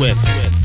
Swift.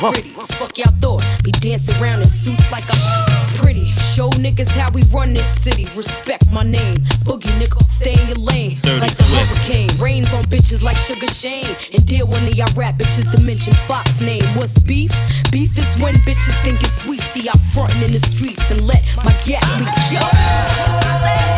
Pretty. Fuck y'all thought, be dancing around in suits like I'm pretty. Show niggas how we run this city. Respect my name. Boogie nigga, stay in your lane. Dirty like the hurricane. Rains on bitches like Sugar Shane. And deal one of y'all rap bitches to mention Fox name. What's beef? Beef is when bitches think it's sweet. See, I'm frontin' in the streets and let my gat leak. Yo.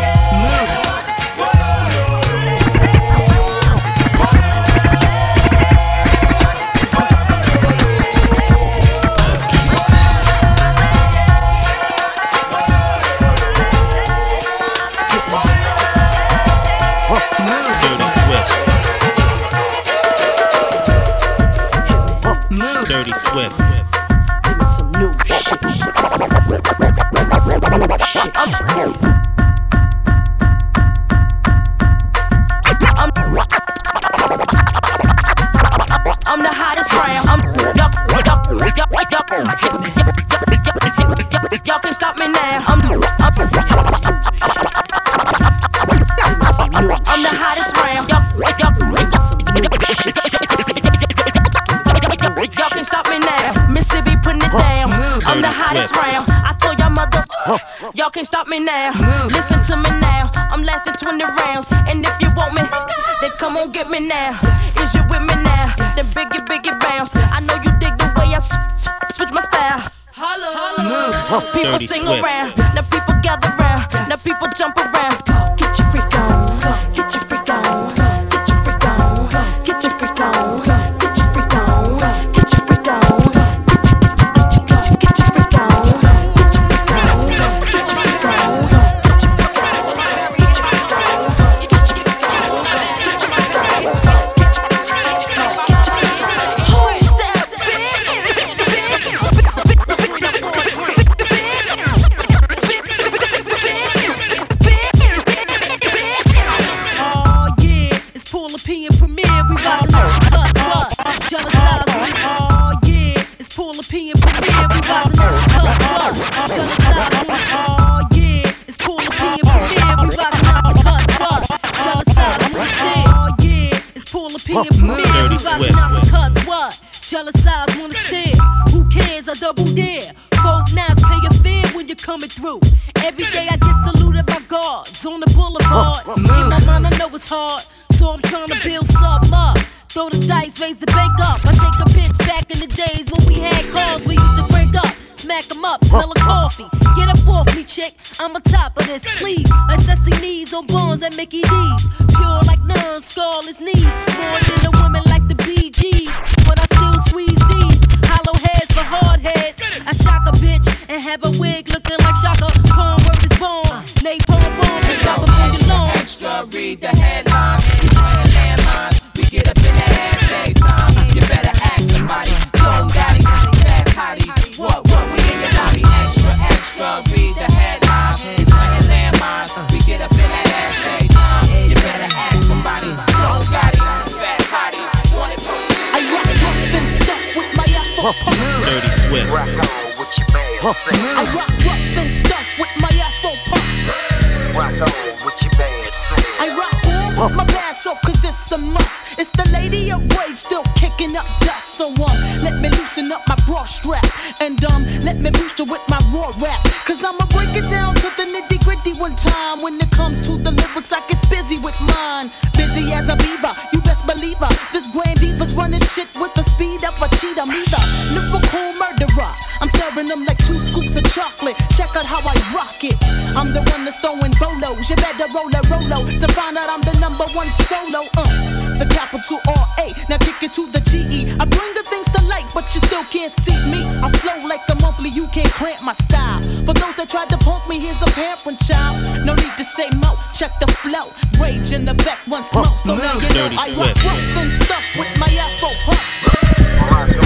Me now. Listen to me now. I'm lasting 20 rounds, and if you want me, then come on get me now. Is you with me now? Then biggie biggie bounce. I know you dig the way I s- s- switch my style. Holla, holla. Move. People Dirty sing Swift. around, now people gather round, now people jump around. Chick. I'm on top of this, please. Like Sesame's on bones at Mickey D's. Pure like nuns, scarless knees. More than a woman like the BGs. But I still squeeze these. Hollow heads for hard heads. I shock a bitch and have a wig looking like Shaka. Corn word is born. Napalm bomb and drop a finger long. Extra, read the headlines. Dirty Swift. Rock on with your man, say. I rock rough and stuff with my Afro pumps. Rock on with your man, say. I rock on with my pants off cause it's a must. It's the lady of rage still kicking up dust. So um, let me loosen up my bra strap. And um, let me boost you with my raw rap. Cause I'ma break it down to the nitty gritty one time. When it comes to the lyrics, I get busy with mine. Busy as a beaver, this shit with the speed of a cheetah. Me the lyrical murderer. I'm serving them like two scoops of chocolate. Check out how I rock it. I'm the one that's throwing bolos. You better roll a rolo to find out I'm the number one solo. Uh, the capital R A. Now kick it to the G E. I bring the things to light, but you still can't see me. I flow like the monthly. You can't cramp my style. For those that tried to punk me, here's a parent child. No need to say mo. Check the flow rage in the back once more. So now you know I walk rough and stuff with my afro puffs.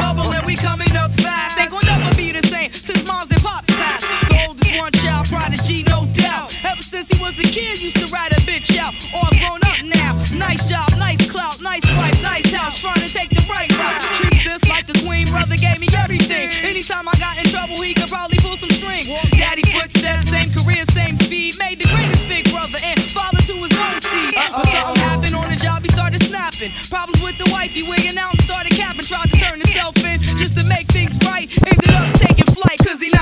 bubble and we coming up fast. Ain't gon' never be the same since moms and pops passed. The oldest one child prodigy, no doubt. Ever since he was a kid, used to ride a bitch out. All grown up now. Nice job, nice clout, nice wife, nice house. Trying to take the right route. Treat this like a queen. Brother gave me everything. Anytime I got in trouble, he could probably pull some strings. Daddy footsteps, same career, same speed. Made the greatest big brother and father to his own seed. But something happened on the job, he started snapping. Problems with the wife, he wigging out and started capping. Tried ended up taking flight cause he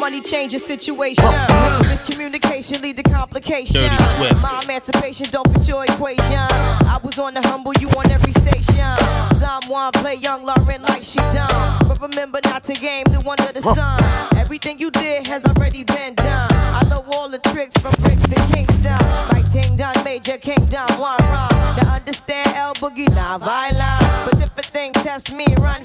money changes situation. Miscommunication lead to complication. My emancipation don't fit your equation. I was on the humble, you on every station. Someone play young Lauren like she done. But remember not to game the one of the sun. Everything you did has already been done. I know all the tricks from bricks to Kingston. Like Ting Done, Major Kingdom, one wrong. Now understand L Boogie, not violent. But if a thing test me, run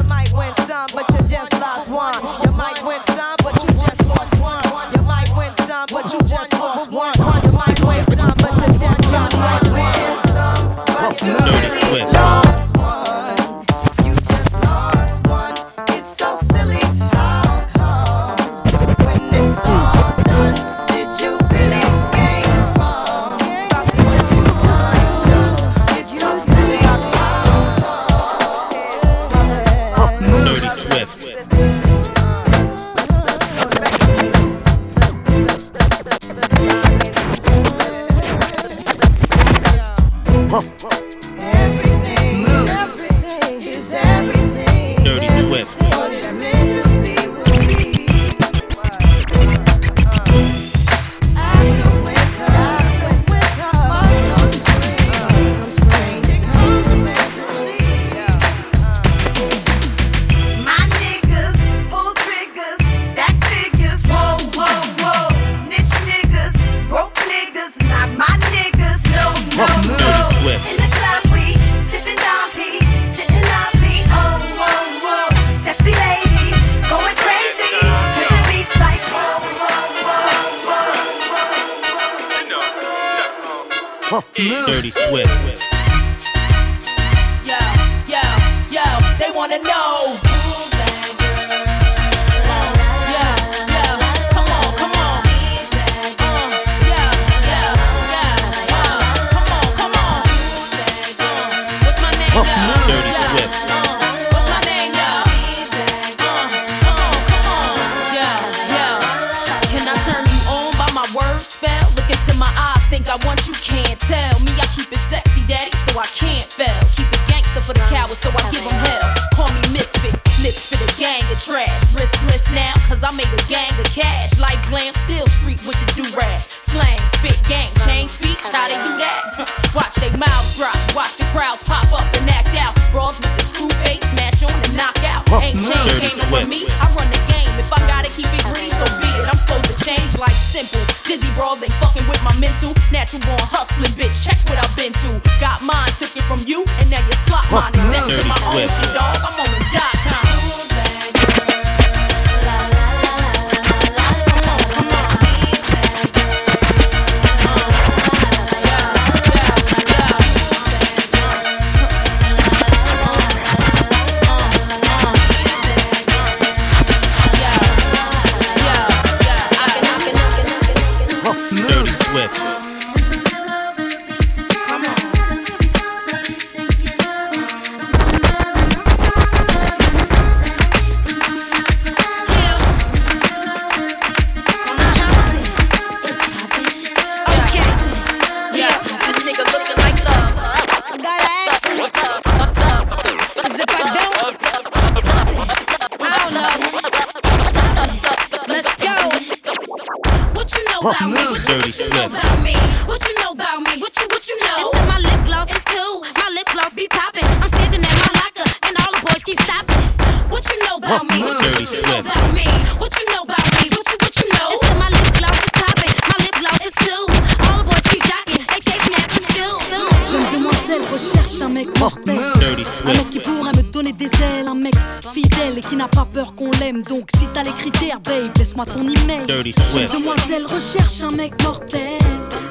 gangster for the cowards, so I give them hell. Call me misfit, lips for the gang of trash. Riskless now, cause I made a gang of cash. Like glam, still street with the do-rag. Slang, spit, gang, change speech, how they do that? Watch they mouths drop, watch the crowds pop up and act out. Brawls with the screw face, smash on and knock out. Ain't chain Dirty game with me, I run the game. If I gotta keep it green, so be change like simple. Dizzy brawls ain't fucking with my mental. Natural born hustling, bitch. Check what I've been through. Got mine, took it from you, and now you slot mine. Next to my own shit, dog. I'm on the dot com. Critères, babe, laisse-moi ton email. Swift. demoiselle recherche un mec mortel.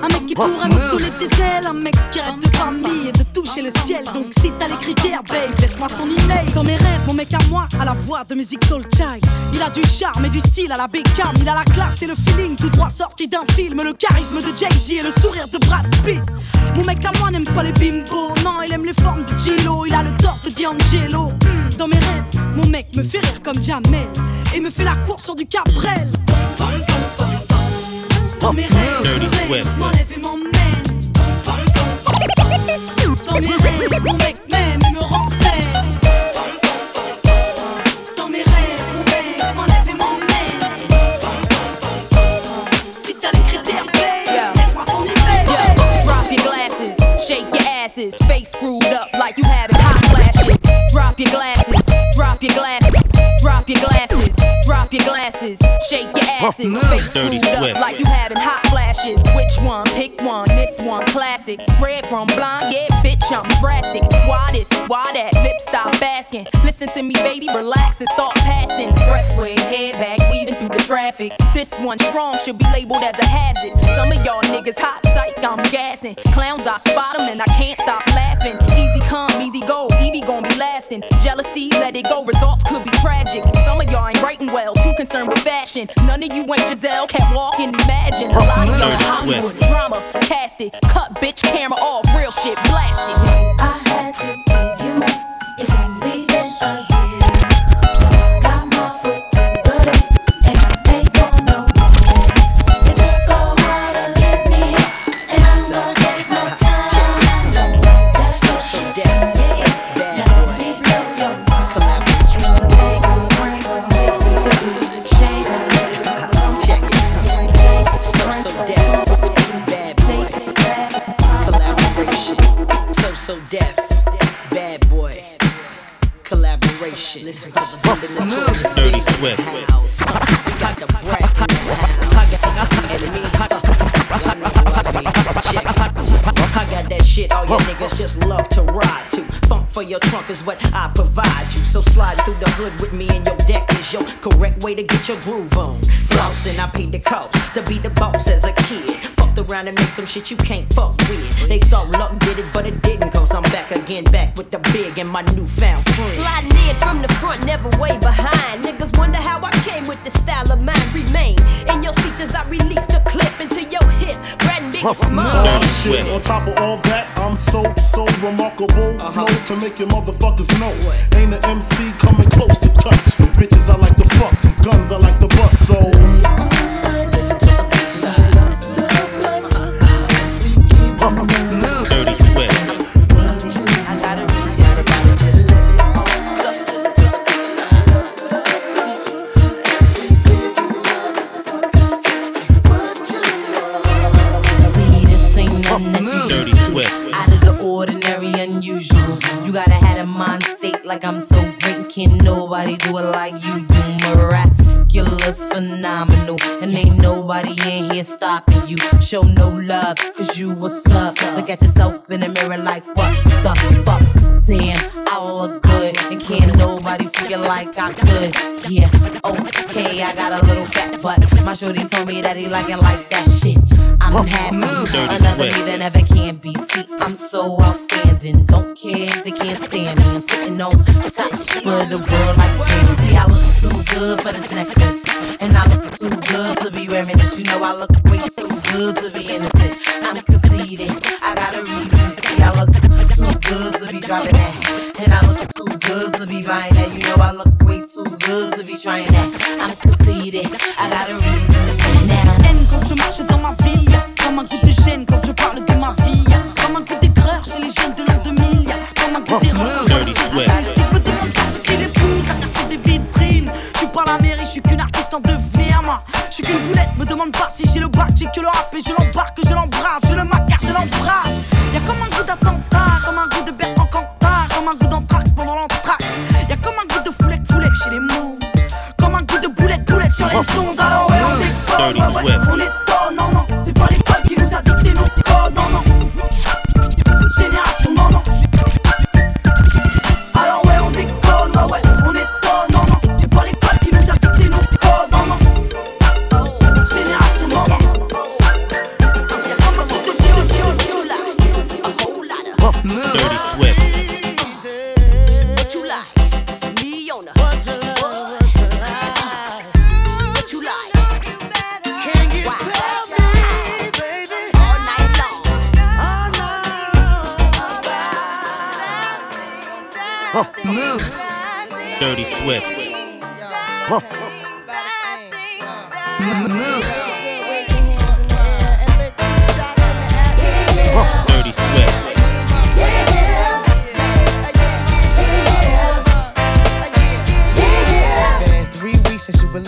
Un mec qui pourrait me donner des ailes, un mec qui rêve de famille et de toucher le ciel. Donc si t'as les critères, babe, laisse-moi ton email. Dans mes rêves, mon mec à moi, à la voix de musique soul child. Il a du charme et du style à la Beckham. Il a la classe et le feeling tout droit sorti d'un film. Le charisme de Jay-Z et le sourire de Brad Pitt. Mon mec à moi n'aime pas les bimbos. Non, il aime les formes de Gilo. Il a le torse de D'Angelo. Dans mes rêves, mon mec me fait rire comme Jamel et me fait la course sur du Cabrel. Dans mes rêves, mon mec m'enlève et m'emmène. Dans mes rêves, mon mec m'aime et me rend. Dans mes rêves, mon mec m'enlève et m'emmène. Si t'as les critères, babe, laisse-moi ton email. Drop your glasses, shake your asses, face screwed up like you having hot flashes. Drop your glasses, your glasses, drop your glasses, shake your asses, face Dirty screwed Swift. up like you having hot flashes. Which one? Pick one. This one classic. Red from blind, yeah, bitch, I'm drastic. Why this? Why that? Lip stop asking. Listen to me, baby, relax and start passing. Expressway, head back, weaving through the traffic. This one strong should be labeled as a hazard. Some of y'all niggas hot psych, I'm gassing. Clowns, I spot 'em and I can't stop laughing. Easy come, easy go, Evie gon' be lasting. Jealousy, let it go, results could be tragic. Some of y'all ain't writing well, too concerned with fashion. None of you ain't Giselle, can't walk and imagine. A lot of y'all Hollywood drama, cast it. Cut bitch camera off, real shit blasted. I way to get your groove on. Flossing, I paid the cost to be the boss as a kid. Fucked around and made some shit you can't fuck with. They thought luck did it, but it didn't. Cause I'm back again, back with the big and my newfound friend. Sliding in from the front, never way behind. Niggas wonder how I came with the style of mine. Remain in your seats as I release the clip into your hip. Brand big and Shit, on top of all that, I'm so, so remarkable. Uh-huh. Flow to make your motherfuckers know. Ain't an MC coming close to touch. Bitches I like to fuck, guns I like what's up. Look at yourself in the mirror like, what the fuck? Damn, I look good. And can't nobody feel like I could. Yeah, okay, I got a little fat butt. My shorty told me that he like it like that shit. I'm happy. Dirty Another me that never can be. See, I'm so outstanding. Don't care if they can't stand me. I'm sitting on top of the world like Brandon. See, I look too good for this necklace. And I look too good to be wearing this. You know, I look way too good to be innocent. I'm conceited. I got a reason. See, I look too good to be driving that. And I look too good to be buying that. You know, I look way too good to be trying that. I'm conceited. I got a reason. Now, haine quand je marche dans ma ville. Comme un coup de gêne quand je parle de ma vie? Comme un coup d'aigreur chez les jeunes de l'an 2000. Comme un coup d'erreur. Si peu de monde pense qu'il est pousse à casser des vitrines. Je suis pas la mairie, je suis qu'une artiste en devenir. Je suis qu'une boulette, me demande pas si j'ai le bac, j'ai que le rap et je l'embarque, je l'embrasse, je le macarre, je l'embrasse. Y'a comme un goût d'attentat, comme un goût de Bertrand Cantat, comme un goût d'anthrax pendant l'entraque. Y'a comme un goût de foulette, foulette chez les mots. Comme un goût de boulette, boulette sur les ondes. Alors ouais, on ouais, ouais, Swift. on étonne, Dirty Swift. Dirty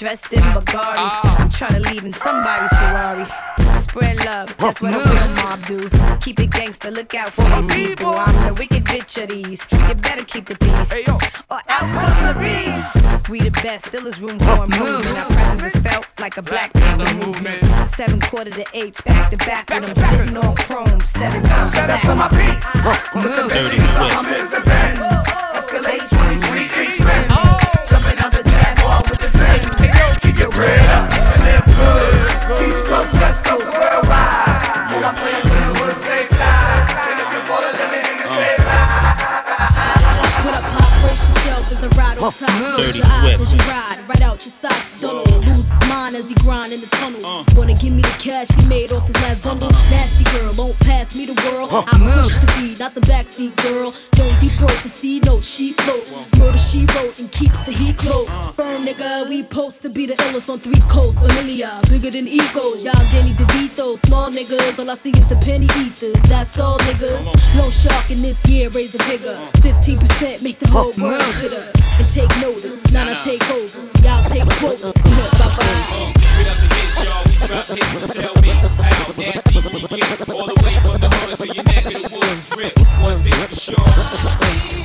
Dressed in Bulgari. I'm trying to leave in somebody's Ferrari. Spread love, that's what a real mob do. Keep it gangster, look out for the people. I'm the wicked bitch of these. You better keep the peace, or out come the beast. We the best, still is room for improvement. Our presence is felt like a black people movement. Seven quarter to eights, back to back with them sitting on chrome seven times. Set us on my beats. Dirty Swift. I'm is the Benz. Escalade 2023 trims. Good. East Coast, West Coast, worldwide. All my players in the hood stay fly. And if you wanna let me hear you stay What up, pop? Brace yourself as the ride on top. Close your eyes as you ride, right out your side. Don't lose his mind as he grind in the tunnel. Wanna give me the cash he made off his last bundle? Nasty girl, won't pass me the world. I push the beat, not the backseat girl. Don't deep throat the sea, no she floats. Murder she wrote and keeps the heat close. Firm nigga, we post to be the illest on three coasts. Familiar, bigger than egos. Y'all Danny DeVito, small niggas. All I see is the penny eaters. That's all niggas. Low shark in this year, raise the bigger. 15% make the whole world fitter. And take notice, now I take over. Y'all take quotas. Bye bye. Get up and hit y'all, we drop hits. Tell me how nasty we get. All the way from the hood to your neck of the woods ripped. One thing for sure.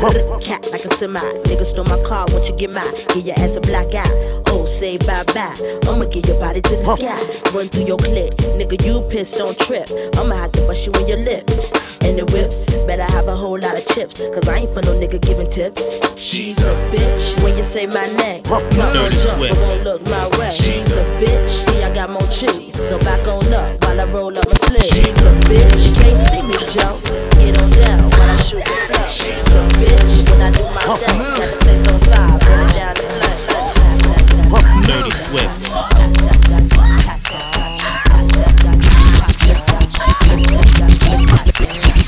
Cat like a semi. Nigga stole my car, won't you get mine? Give your ass a black eye. Oh, say bye bye. I'ma give your body to the sky. Run through your clip. Nigga, you pissed, don't trip. I'ma have to bust you in your lips. And the whips, better have a whole lot of chips. Cause I ain't for no nigga giving tips. She's a bitch when you say my name. Talk on Dirty jump, Swift. but won't look my way. She's a bitch. See, I got more cheese. So back on up while I roll up my sleeve. She's a bitch. Can't see me jump. Dirty Swift.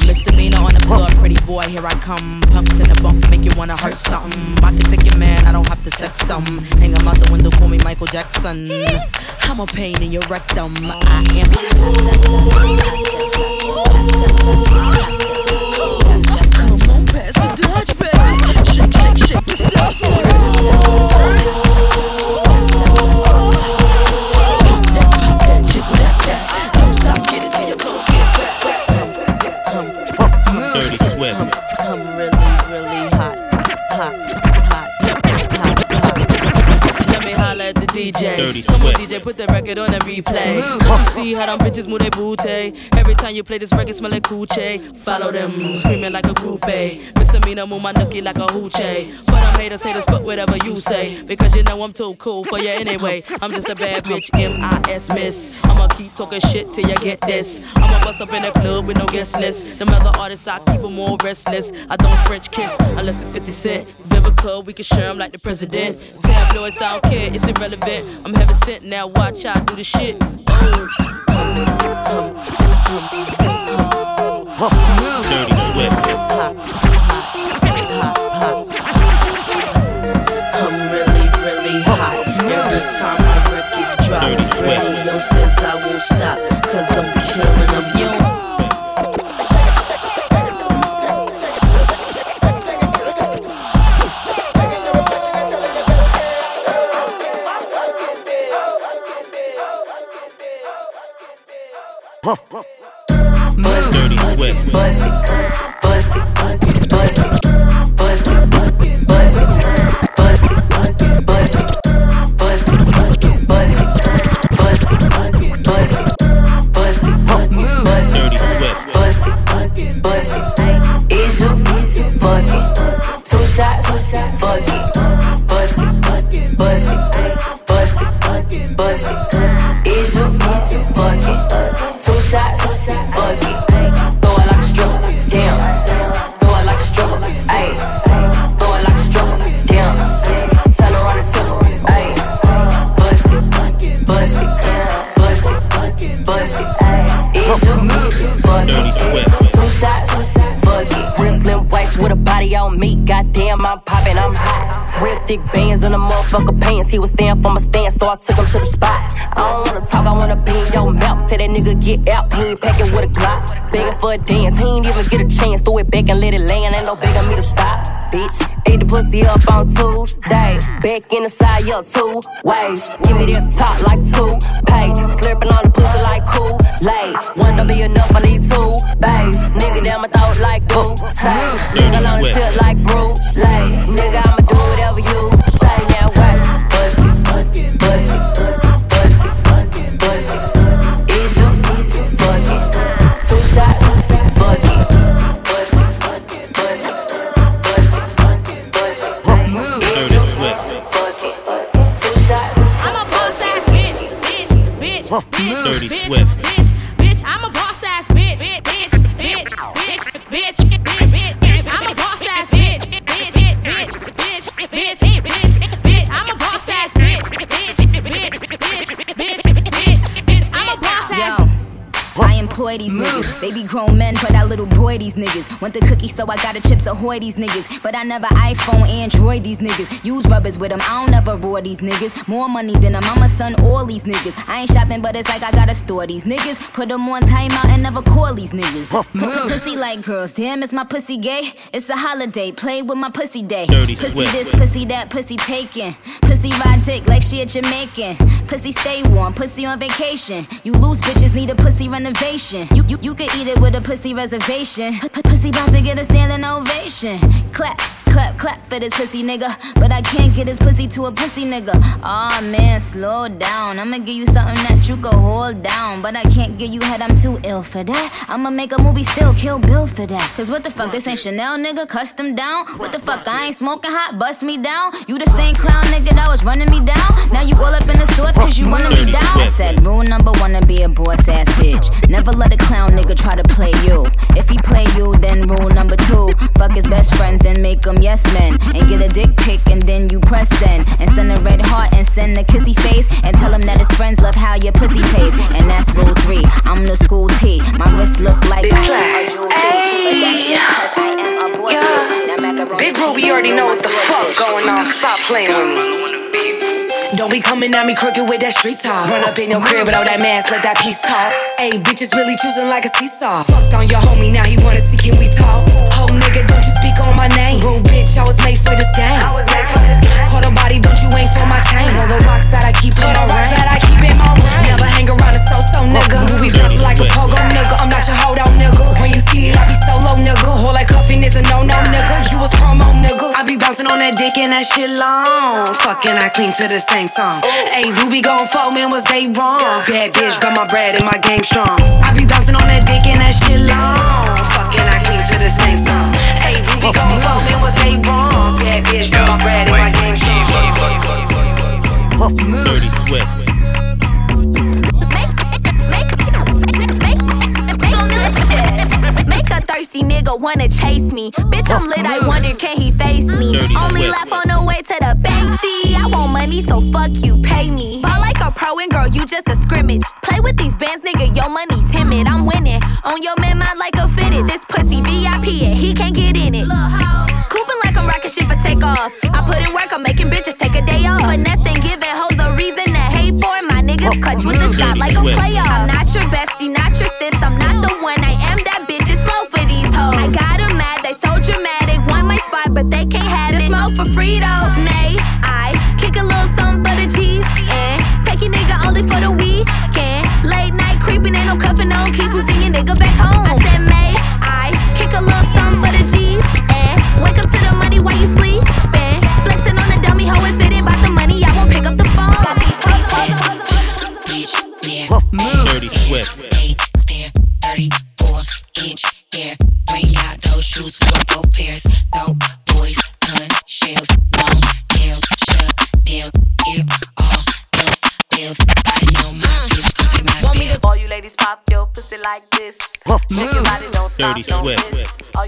Misdemeanor on the floor, pretty boy, here I come. Pumps in the bump, make you wanna hurt something. I can take your man, I don't have to sex some. Hang out the window, me Michael Jackson. I'm a pain in your rectum. I am. Shake the stuff for us. The record on and replay. Don't you see how them bitches move their booty? Every time you play this record, smell like coochie. Follow them, screaming like a groupie. Misdemeanor, move my nookie like a hoochie. For them haters, haters, fuck whatever you say. Because you know I'm too cool for you anyway. I'm just a bad bitch, M.I.S. Miss. I'ma keep talking shit till you get this. I'ma bust up in the club with no guest list. Them other artists, I keep them all restless. I don't French kiss unless it's 50 Cent. Vivica, we can share 'em like the president. Tabloids, I don't care, it's irrelevant. I'm heaven sent, now watch how I do the shit. Dirty Swift. I'm really, really hot. Every time my records drop, Dirty Swift. radio says I won't stop. Cause I'm killing them. Back in the side, yo, two ways. Give me that top Want the cookie, so I got a chips ahoy these niggas. But I never iPhone, Android these niggas. Use rubbers with them, I don't never roar these niggas. More money than a mama, son, all these niggas. I ain't shopping, but it's like I gotta store these niggas. Put them on timeout and never call these niggas. P- Pussy like girls, damn, is my pussy gay? It's a holiday, play with my pussy day. Dirty pussy Swift. this, pussy that, pussy taken. Pussy ride dick like she a Jamaican. Pussy stay warm, pussy on vacation. You lose bitches, need a pussy renovation. You you, you could eat it with a pussy reservation. P- pussy about to get a standing ovation. Clap, clap, clap for this pussy nigga. But I can't get his pussy to a pussy nigga. Aw man, slow down. I'ma give you something that you could hold down. But I can't give you head, I'm too ill for that. I'ma make a movie still, kill Bill for that. Cause what the fuck, this ain't Chanel nigga, custom down. What the fuck, I ain't smoking hot, bust me down. You the same clown nigga that was running me down. Now you all up in the stores cause you wanna me down. I said rule number one to be a boss ass bitch. Never let a clown nigga try to play you. If he play you, then rule number two. Fuck his best friends and make them yes men. And get a dick pic and then you press send. And send a red heart and send a kissy face. And tell him that his friends love how your pussy tastes. And that's rule three. I'm the school T. My wrist look like I am a jewel But that's just cause I am a boss bitch. Now macaroni Big Ruby cheese, already know what the fuck going on. Stop playing with me. Don't be coming at me crooked with that street talk. Run up in your crib without that mask, let that piece talk. Ayy, bitches really choosing like a seesaw. Fucked on your homie, now he wanna see can we talk? Ho nigga, don't you speak on my name. Rude bitch, I was made for this game. Caught a body, don't you ain't for my chain. All the rocks that I keep in my ring. that I keep in my ring. Never hang around a so-so nigga. We bustin' like a pogo nigga. I'm not your hold on nigga. When you see me, I be solo nigga. Whole like cuffing is a no-no nigga. You was promo nigga. I be bouncing on that dick and that shit long. Fucking I clean to the same song. Oh. Hey, Ruby gon' fuck, man, was they wrong? Bad bitch, got my bread and my game strong. I be bouncing on that dick and that shit long. Fucking I clean to the same song. Hey, Ruby gon' fuck, was they wrong? Bad bitch, got bread and my game strong. Dirty Swift. Make a thirsty nigga wanna chase me. Bitch, I'm lit, I wonder can he face me? Dirty Only Swift. laugh on the way to the bank. See, I want money, so fuck you, pay me. Ball like a pro and girl, you just a scrimmage. Play with these bands, nigga, your money timid. I'm winning. On your man, mind like a fitted. This pussy VIP and he can't get in it. Cooping like I'm rocking shit for takeoff. I put in work, I'm making bitches take a day off. Finesse and giving hoes a reason to hate for. My niggas clutch with the shot like a playoff. I'm not your bestie, not your sis. I'm not the one. I am that bitch. It's slow for these hoes. I got 'em mad, they so dramatic. Want my spot, but they can't have it. Smoke for free though.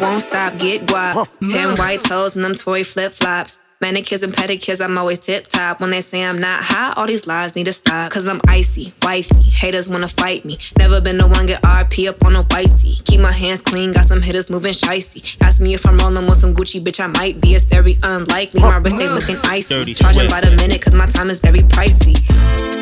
won't stop, get guap. Ten white toes and them toy flip flops. Manicures and pedicures, I'm always tip top. When they say I'm not hot, all these lies need to stop. Cause I'm icy, wifey. Haters wanna fight me. Never been the one get RP up on a whitey. Keep my hands clean, got some hitters moving shicey. Ask me if I'm rolling with some Gucci, bitch, I might be. It's very unlikely. My wrist ain't looking icy. Charging by the minute, cause my time is very pricey.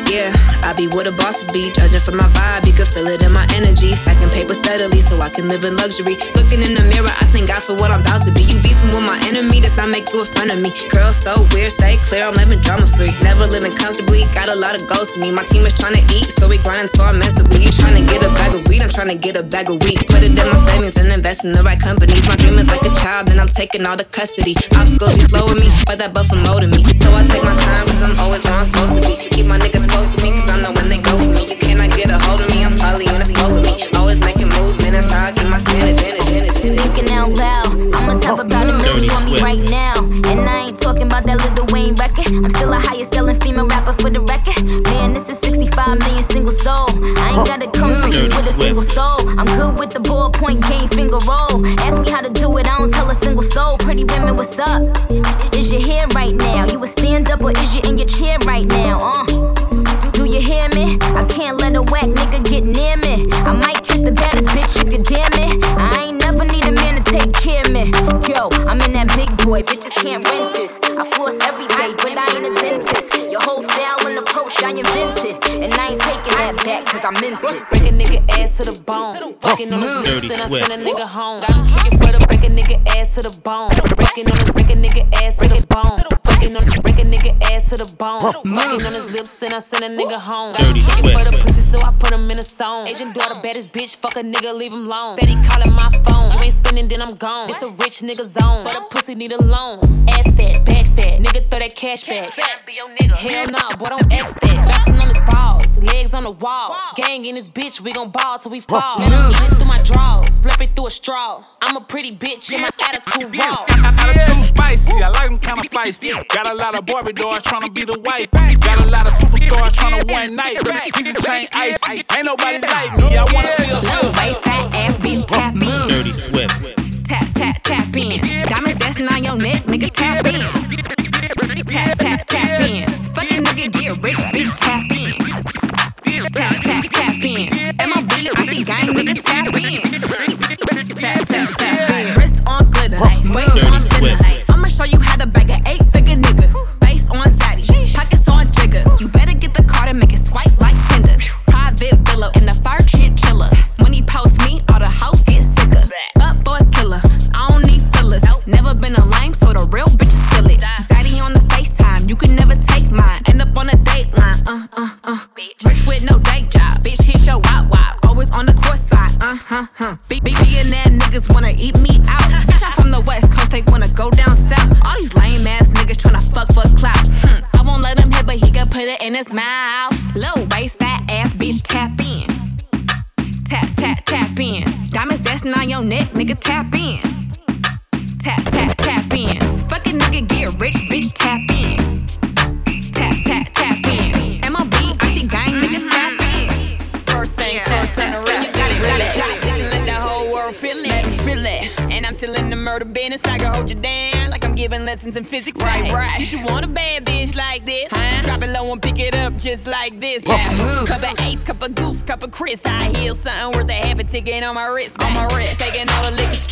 Yeah, I be where the bosses be. Judging from my vibe, you can feel it in my energy. Stacking paper steadily so I can live in luxury. Looking in the mirror, I thank God for what I'm about to be. You beefing with my enemy, does not make you a friend of me. Girl, so weird, stay clear, I'm living drama free. Never living comfortably, got a lot of goals to me. My team is trying to eat, so we grinding so immensely. You trying to get a bag of weed, I'm trying to get a bag of wheat. Put it in my savings and invest in the right companies. My dream is like a child, and I'm taking all the custody. Obstacles be slowing me, but that buffer molding me. So I take my time, cause I'm always where I'm supposed to be. Keep my niggas close to me, cause I know when they go for me. You cannot get a hold of me, I'm probably in a flow with me. Always making moves, man, that's how I keep my standards. Thinking out loud, Wayne record. I'm still a highest selling female rapper for the record. Man, this is 65 million single soul. I ain't gotta come with a single soul. I'm good with the ballpoint game finger roll. Ask me how to do it, I don't tell a single soul. Pretty women, what's up? Is your hair right now? You a stand up or is you in your chair right now? Uh. Do, do you hear me? I can't let a whack nigga get near me. I might kiss the baddest bitch, you could damn it. I ain't never need a man to take care of me. Yo, I'm in that big boy, bitches can't rent this. I floss every day, I ain't a dentist. Your whole style and approach, I invented. And I ain't taking that back, cause I meant it. Break a nigga ass to the bone. Fucking on his lips, Dirty then I send a nigga home. Got him trigger for the break a nigga ass to the bone. Breaking on his break a nigga ass to the bone. To the bone. Fucking on his lips, then I send a nigga home. Got him Dirty trigger for the pussy, so I put him in a zone. Agent daughter, baddest bitch, fuck a nigga, leave him alone. Steady calling my phone. You ain't spinning, then I'm gone. It's a rich nigga zone. For the pussy, need a loan. Ass fat, back fat. Nigga throw that cash back. Hell nah, boy, don't X that. Bouncing on his balls, legs on the wall. Gang in this bitch, we gon' ball till we fall. Let him eat it through my drawers, slap it through a straw. I'm a pretty bitch, and my attitude raw. Attitude spicy, I like them kinda feisty. Got a lot of Barbie dolls tryna be the wife. Got a lot of superstars tryna one night. Piece of chain ice. Ain't nobody like me. I wanna see a Little waist, fat ass bitch, tap in. Dirty Swift. Tap, tap, tap in. Diamonds dancing on your neck, nigga, tap in.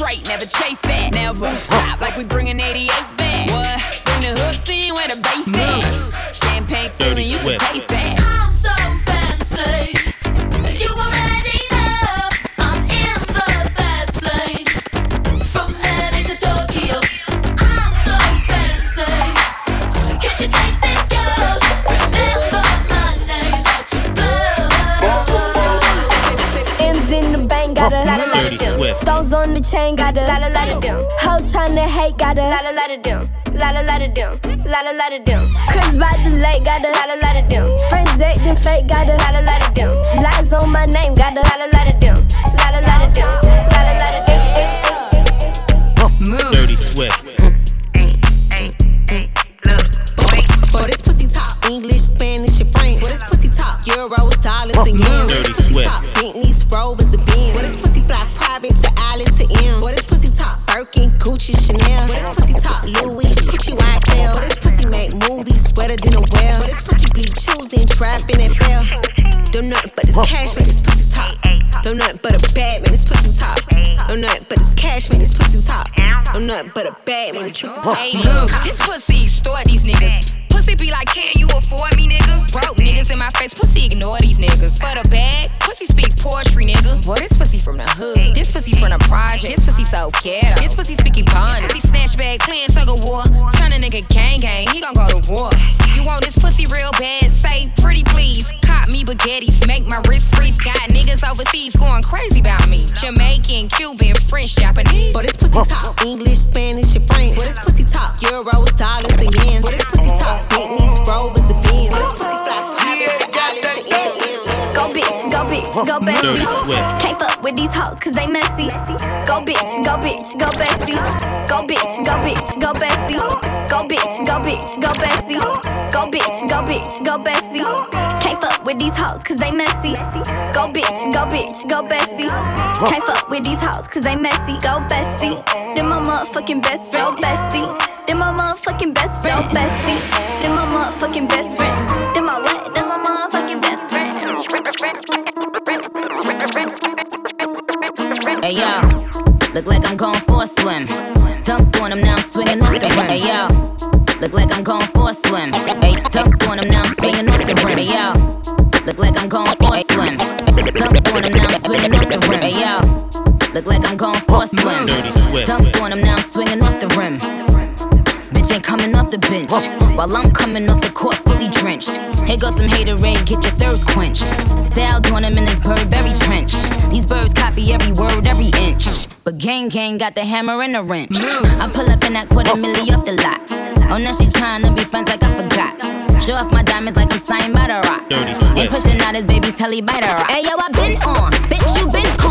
Straight, never chase that. Never stop like we bringing Stones on the chain, got a lot of lot of them. Hoes tryna hate, got a lot of lot of them. Lot of lot of them, lot of lot of them. Chris by the lake, got a lot of lot of them. Friends acting fake, got a lot of lot of them. Lies on my name, got a lot of lot of them. Lot of lot of them, lot of lot of them. Dirty Swift. Mm. Boy, this pussy talk English, Spanish, and French. Boy, this pussy talk Euros, dollars, and yen. Dirty this Swift. Gucci, Chanel. Boy, this pussy talk Louis, Gucci, YSL. Boy, this pussy make movies wetter than a well. Boy, this pussy be choosing, trapping, and bell. Don't nothing but this cash, man, this pussy talk. Don't nothing but a bad man, this pussy talk. Don't nothing but this cash, man, this pussy talk. Don't nothing but a bad man, this pussy talk. Hey, look, this pussy extort these niggas. Pussy be like, can you afford me, nigga? Broke niggas in my face, pussy ignore these niggas. For the bag, pussy speak poetry, nigga. Boy, this pussy from the hood. This pussy from the project. This pussy so ghetto. This pussy speaking bond. Pussy snatch bag, playing tug of war. Turn a nigga gang gang, he gon' go to war. You want this pussy real bad? Say pretty please. Cop me baguettes, make my wrist freeze. Got niggas overseas going crazy about me. Jamaican, Cuban, French, Japanese. Boy, this pussy talk English, Spanish, and French. Boy, this pussy talk Euros, dollars, and yen. Boy, this pussy talk Rovers, and. This pussy fly private to Alice to M. Go bitch, go bitch, go bestie. Can't fuck with these hoes cause they messy. Go bitch, go bitch, go bestie. Go bitch, go bitch, go bestie. Go bitch, go bitch, go bestie. Go bitch, go bitch, go bestie. Can't fuck with these hoes cause they messy. Go bitch, go bitch, go bestie. Can't fuck with these hoes cause they messy. Go bestie. Then my motherfucking best friend, bestie. Then my motherfucking best friend, bestie. Then my motherfucking best friend. Then my what? Then my motherfucking best friend. Hey yo, look like I'm gone. bench. While I'm coming off the court, fully drenched. Here goes some haterade, get your thirst quenched. Style doing him in his Burberry trench. These birds copy every word, every inch. But gang gang got the hammer and the wrench. I pull up in that quarter milli off the lot. Oh, now she trying to be friends like I forgot. Show off my diamonds like I'm signed by the rock. Dirty Ain't pushing out his baby's telly by the rock. Hey yo, I been on, bitch, you been on.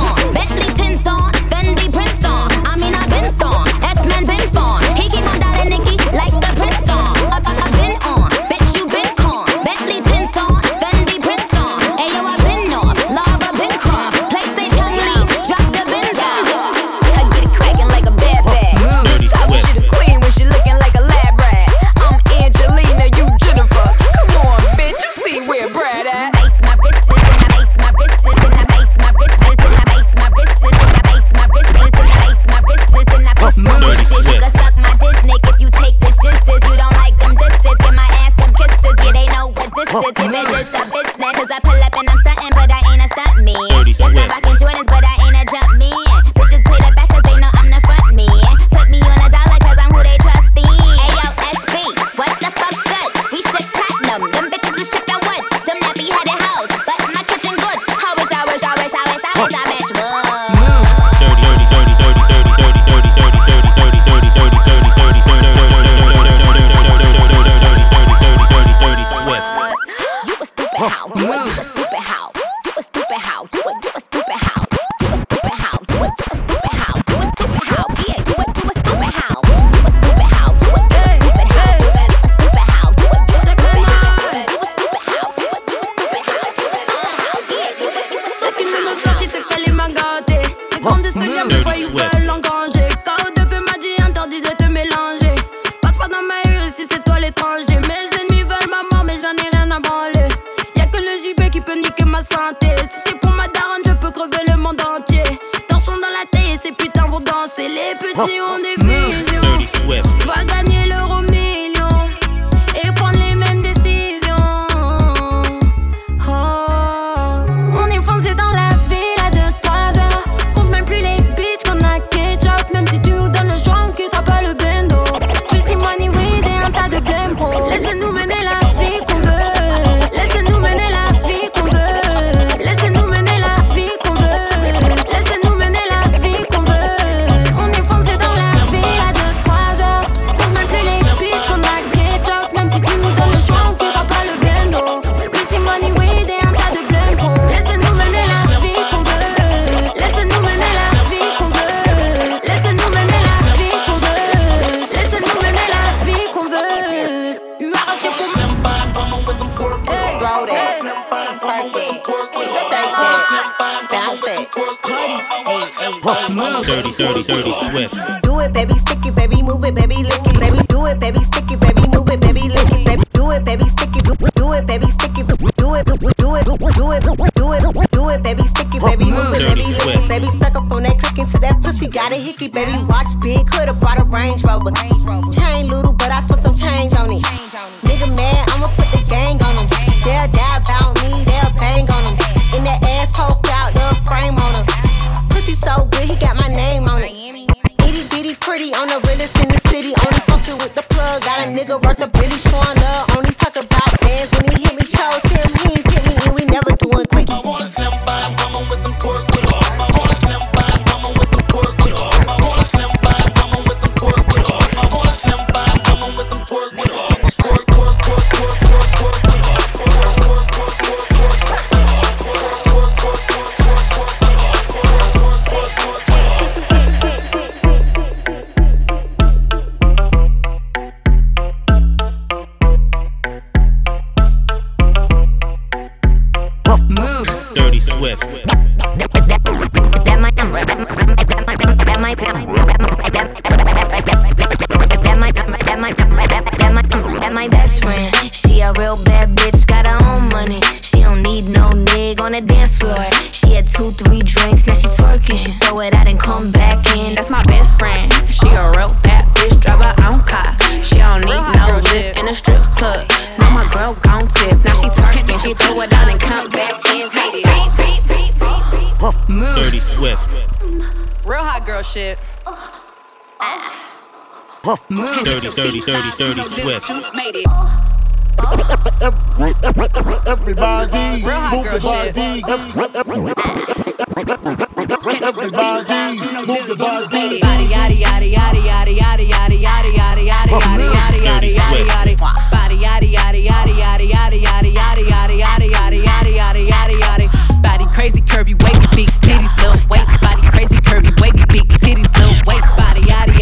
Dirty, dirty, dirty, swift. Do it, baby, stick it, baby, move it, baby, lick it, baby. Do it, baby, stick it, baby, move it, baby, lick it, baby. Do it, baby, stick it, do it, baby, stick it, do it, do it, do it, do it, do it, do it, baby, stick it, baby, move it, baby, lick it, baby. Suck up on that click into that pussy, got a hickey, baby. Watch big, coulda brought a Range Rover. Chain little, but I spent some change on it. Beat. Dirty Swift. Real hot girl shit. Dirty, dirty, dirty, dirty Swift. Made it. Everybody, Real hot move girl the shit. body. Everybody, move the body. Body yaddy yaddy yaddy yaddy yaddy yaddy yaddy yaddy yaddy yaddy yaddy yaddy yaddy yaddy. Body yaddy yaddy yaddy yaddy yaddy yaddy yaddy yaddy yaddy yaddy yaddy yaddy yaddy. Body crazy curvy wavy big wavy big titties little waist. Body yaddy yaddy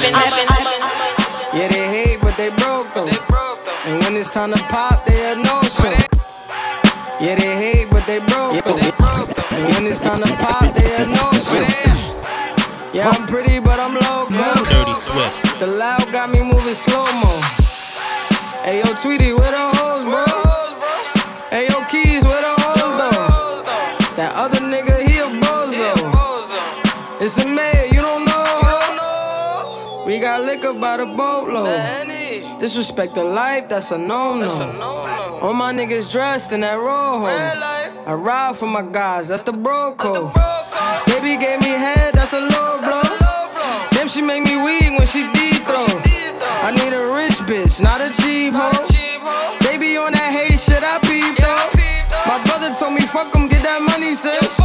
snapping. Yeah, they hate, but they broke though. And when it's time to pop, they had no show. Yeah, they hate, but they broke though. And when it's time to pop, they had no show. Yeah, I'm pretty, but I'm loco. Dirty Swift. The loud got me moving slow mo. Hey yo, Tweety, where the hoes, bro? Hey yo, Keys, where the hoes though? That other nigga, he a bozo. It's a We got liquor by the boatload. Disrespect the life, that's a no no. All my niggas dressed in that rojo. I ride for my guys, that's the bro code. Baby gave me head, that's a low blow. Damn, she make me weak when she deep throw. I need a rich bitch, not a cheap hoe. Baby on that hate shit, I peep though. My brother told me fuck 'em, get that money, sis.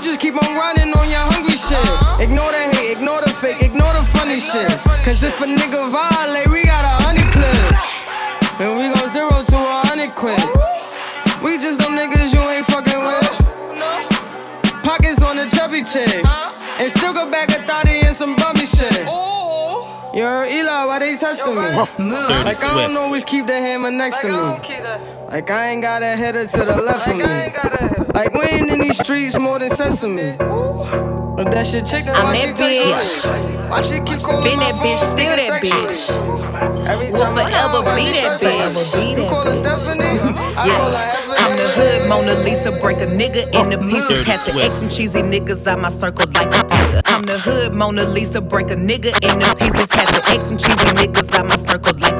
You just keep on running on your hungry shit. Ignore the hate, ignore the fake, ignore the funny shit. Cause if a nigga violate, we got a honey clip. And we go zero to a hundred quid. We just them niggas you ain't fucking with. Pockets on the chubby chick. And still go back a thotty and some bummy shit. You heard Eli, why they testing me? Like I don't always keep the hammer next to me. Like I ain't got a header to the left of me. Like we ain't in these streets more than sesame. If that shit chicken, I'm why that bitch. me? Why she keep calling Been that bitch, still that bitch. Every Will time I forever call be that bitch. You call her Stephanie? I Yeah. call her Heaven. I'm the hood Mona Lisa, break a nigga into mm-hmm. pieces. Dirty Had to Swift. X some cheesy niggas out my circle like a pizza. I'm the hood Mona Lisa, break a nigga into pieces. Had to X some cheesy niggas out my circle like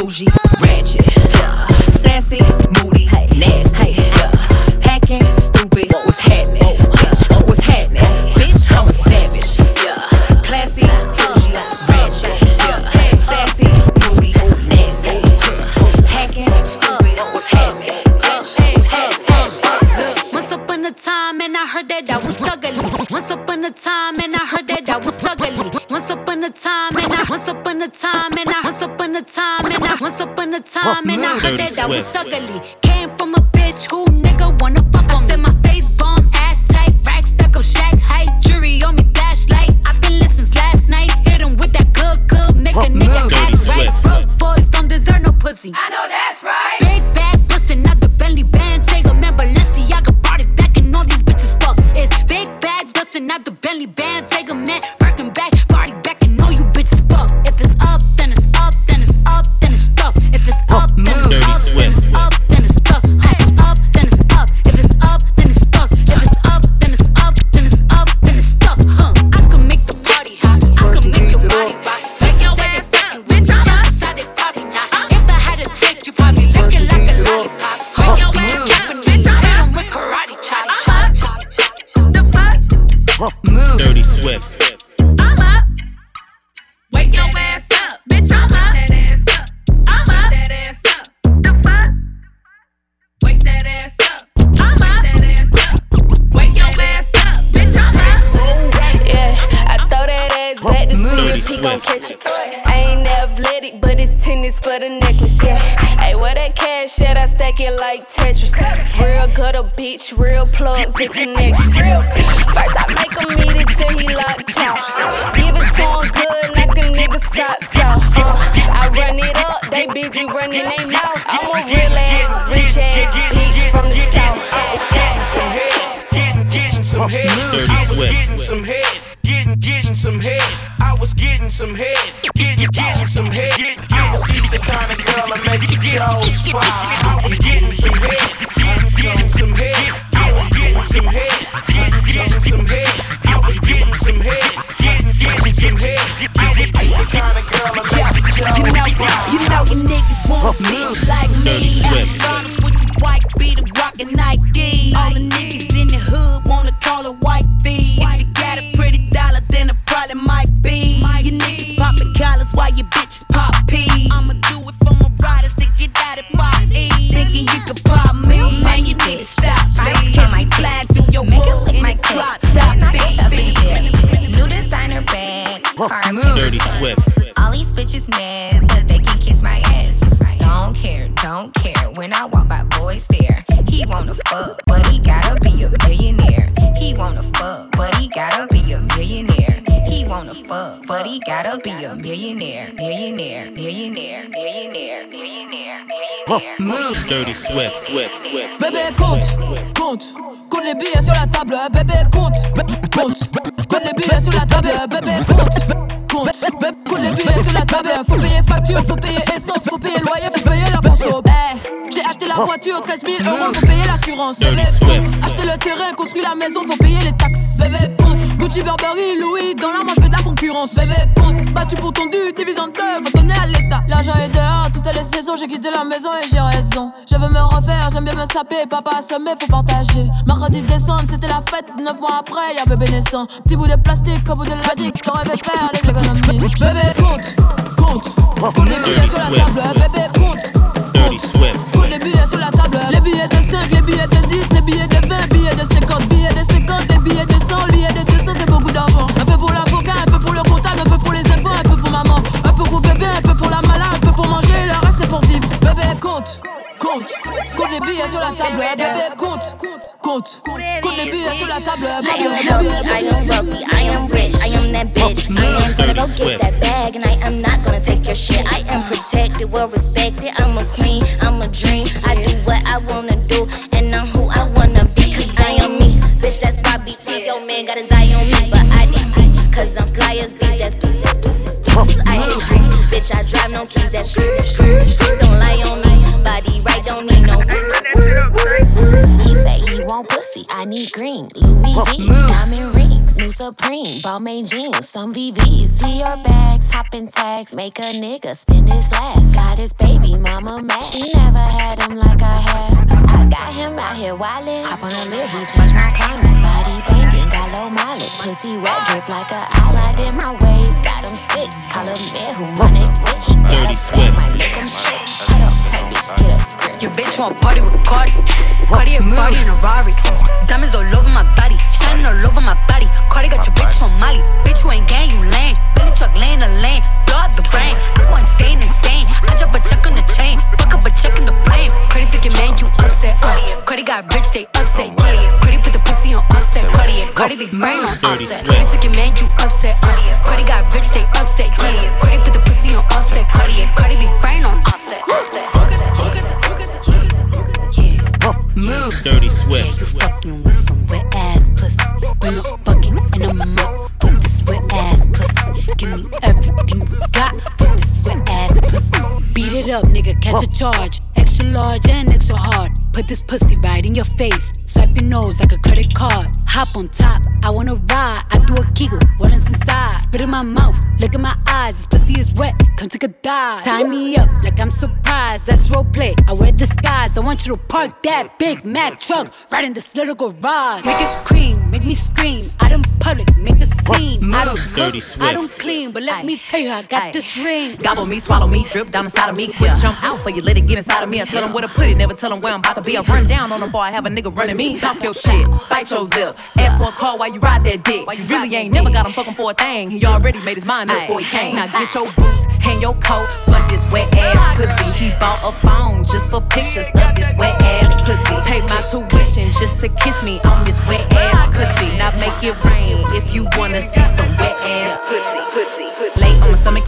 Bougie, ratchet. Sassy, moody, nasty. Hacking, stupid. What's sucker run it up, they busy running they mouth. I'm a real ass, rich ass bitch from the south. Getting getting some head. Dirty I was Swift. getting some head. Getting, getting some head. I was getting some head. Getting, getting some head. Get, I was the kind of girl that make you toes fly. I was getting some head. Getting, getting some head. I was getting some head. Getting, getting some head. I was getting some head. Getting, getting some head. I was the kind of girl that make you You know, you know, you niggas want a bitch like Dirty me. Swift. McDonald's with the white beater, rockin' Nike. All the niggas in the hood wanna call it white V. If you got a pretty dollar, then it probably might be. You niggas poppin' collars while your bitches pop P. I'ma do it for my riders to get out of party. Thinking you could pop me, man, you need to stop. Please. Catch me flying through your wood in the drop top, baby. New designer bag, car Dirty Swift. All these bitches mad, but they can kiss my ass. Don't care, don't care. When I walk by, boys there. He wanna fuck, but he gotta be a millionaire. He wanna fuck, but he gotta fuck, but he gotta be a millionaire. Millionaire, millionaire, millionaire, millionaire, millionaire. Move. Dirty Swift. Swift. Swift. Bébé compte, compte, compte les billets sur la table, bébé compte, compte, compte les billets sur la table, bébé compte, compte, bébé compte les billets sur la table, faut payer facture, faut payer essence, faut payer loyer, faut payer la bourse. Eh, j'ai acheté la voiture, 13 000 euros, faut payer l'assurance. Bébé compte, acheter le terrain, construire la maison, faut payer les taxes. Bébé compte, Gucci, Burberry, Louis, dans la manche, je fais de la concurrence. Bébé compte, battu pour ton dû, divise en deux, faut donner à l'État. L'argent est dehors, toutes les saisons, j'ai quitté la maison et j'ai raison. Je veux me refaire, j'aime bien me saper, papa assommé, faut partager. Mercredi décembre, c'était la fête, neuf mois après, y'a bébé naissant. Petit bout de plastique, au bout de la dick, t'aurais fait faire des économies. Bébé compte, compte, compte les billets sur la table, bébé compte. Swift. Compte les billets sur la table, les billets de 5, les billets de compte les billets sur la table, bébé compte, compte, compte les billets sur la table, I bébé, am les. I am wealthy, I am rich, I am that bitch. I am gonna go get that bag, and I am not gonna take your shit. I am protected, well respected. I'm a queen, I'm a dream. I do what I wanna do, and I'm who I wanna be. Cause I am me, bitch, that's why BT. Yo, man got his eye on me, but I DC. Cause I'm fly as bees, that's. I hit streets, bitch, I drive no keys, that's screw, screw, screw. Don't lie on me, body right, don't need no. He say he want pussy, I need green. Louis V, diamond rings, new Supreme, Balmain jeans, some VVs. See your bags, hopping tags, make a nigga spend his last. Got his baby mama mad, she never had him like I had. I got him out here wildin', hop on a lyre, he changed my climate. Body banging, got low mileage, pussy wet drip like a island in my wave. Got him sick, call him man who money quick. He got Dirty a Swift. bag, might make him chick. Hold up, tight bitch, get a grip. Your bitch want party with Cardi. Cardi and Barbie in a Rari. Diamonds all over my body, shining all over my body. Cardi got your bitch on Molly. Bitch, you ain't gang, you lame. Billy truck laying the lane, blow up the brain. I go insane, insane. I drop a check on the chain, fuck up a check in the flame. Cardi took your man, you upset. Uh. Cardi got rich, they upset. Yeah. Cardi put the pussy on offset. Cardi, yeah. Cardi big brain on offset. Cardi took your man, you upset. Uh. Cardi got rich, they upset. Yeah. Cardi put the pussy on offset. Cardi, yeah. Cardi big brain on offset. Move. Dirty Swift. Yeah, you fucking with some wet ass pussy. Bring a bucket and a mop for this wet ass pussy. Give me everything you got for this wet ass pussy. Beat it up, nigga, catch a charge. Extra large and extra hard. Put this pussy right in your face. Swipe your nose like a credit card. Hop on top, I wanna ride. I do a giggle, what is inside? Spit in my mouth, look in my eyes. This pussy is wet, come take a dive. Tie me up like I'm surprised. That's role play. I wear disguise. I want you to park that Big Mac truck right in this little garage. Make it cream, make me scream. Out in public, make a scene. I don't Dirty cook, I don't clean, but let me tell you, I got this ring. Gobble me, swallow me, drip down inside of me. Quick jump out for you, let it get inside of me. I tell them where to put it, never tell them where I'm about to be. I run down on them before I have a nigga running me. Talk your shit, bite your lip. Ask for a call while you ride that dick. Why you really ain't never got him fucking for a thing. He already made his mind up before he came. Now get your boots hang your coat for this wet ass pussy. He bought a phone just for pictures of this wet ass pussy. Pay my tuition just to kiss me on this wet ass pussy. Now make it rain if you wanna see some wet ass pussy. Pussy, pussy.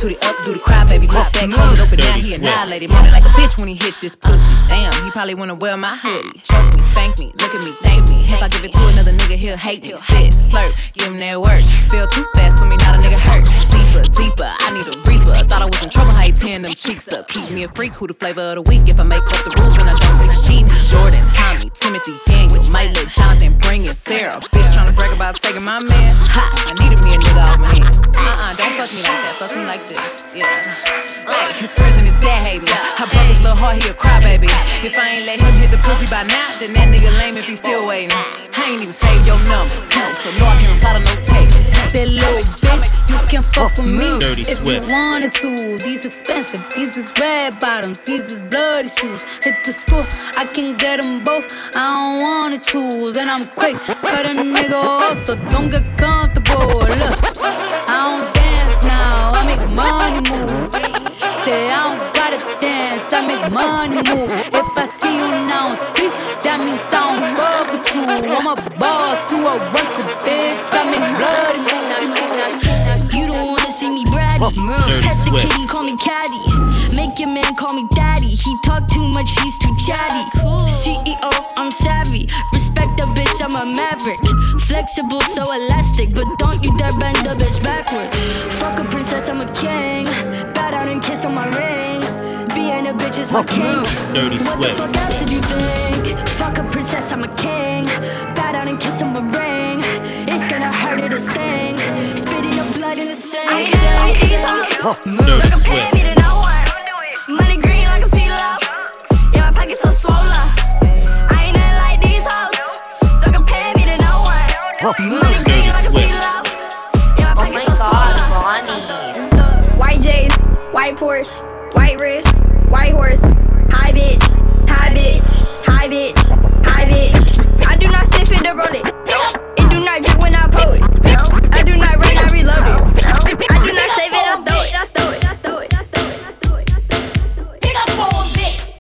Lay on to the up, do the cry, baby. Look back, hold it open, now he annihilated. Man, like a bitch when he hit this pussy. Damn, he probably wanna wear my hoodie. Choke me, spank me, look at me, thank me. If I give it to another nigga, he'll hate me. Spit, slurp, give him that work. Feel too fast for me, not a nigga hurt. Deeper, deeper, I need a reaper. Thought I was in trouble, how you tearing them cheeks up. Keep me a freak, who the flavor of the week. If I make up the rules, then I don't think cheating. Jordan, Tommy, Timothy, Daniel, might let Jonathan bring in Sarah. Bitch tryna brag about taking my man. Ha, I needed me a nigga off my hands. Uh-uh, don't fuck me like that, fuck me like this. Yeah. Hey, his friends and his dad hate me. I broke his little heart, he a crybaby. If I ain't let him hit the pussy by now, then that nigga lame if he still waiting. I ain't even saved your number, so no, I can't reply to no text. That little bitch, you can fuck with me Dirty if Swift. you wanted to. These expensive, these is red bottoms, these is bloody shoes. Hit the school, I can get them both. I don't wanna choose, and I'm quick. Cut a nigga off, so don't get comfortable. Look, I don't money move. Say I don't gotta dance, I make money move. If I see you now speak, that means I don't fuck with you. I'm a boss, you a wrinkle bitch. I make bloody moves. You don't wanna see me bratty. Pet the kitty, call me caddy. Make your man call me daddy. He talk too much, he's too chatty. CEO, I'm savvy. Respect the bitch, I'm a maverick. Flexible, so elastic, but don't you dare bend the bitch backwards. Fuck a princess, I'm a king. Bow down and kiss on my ring. Being a bitch is my king. Dirty What the fuck else did you think? Fuck a princess, I'm a king. Bow down and kiss on my ring. It's gonna hurt, it'll sting. Spitting up blood in the sink. Dirty Like a Swift. baby to no one. Oh my god, Bonnie. White J's, white Porsche, white wrist, white horse. High bitch, high bitch, high bitch, high bitch. I do not sit fit to roll it. It do not get when I pull it. I do not run, I reload it. I do not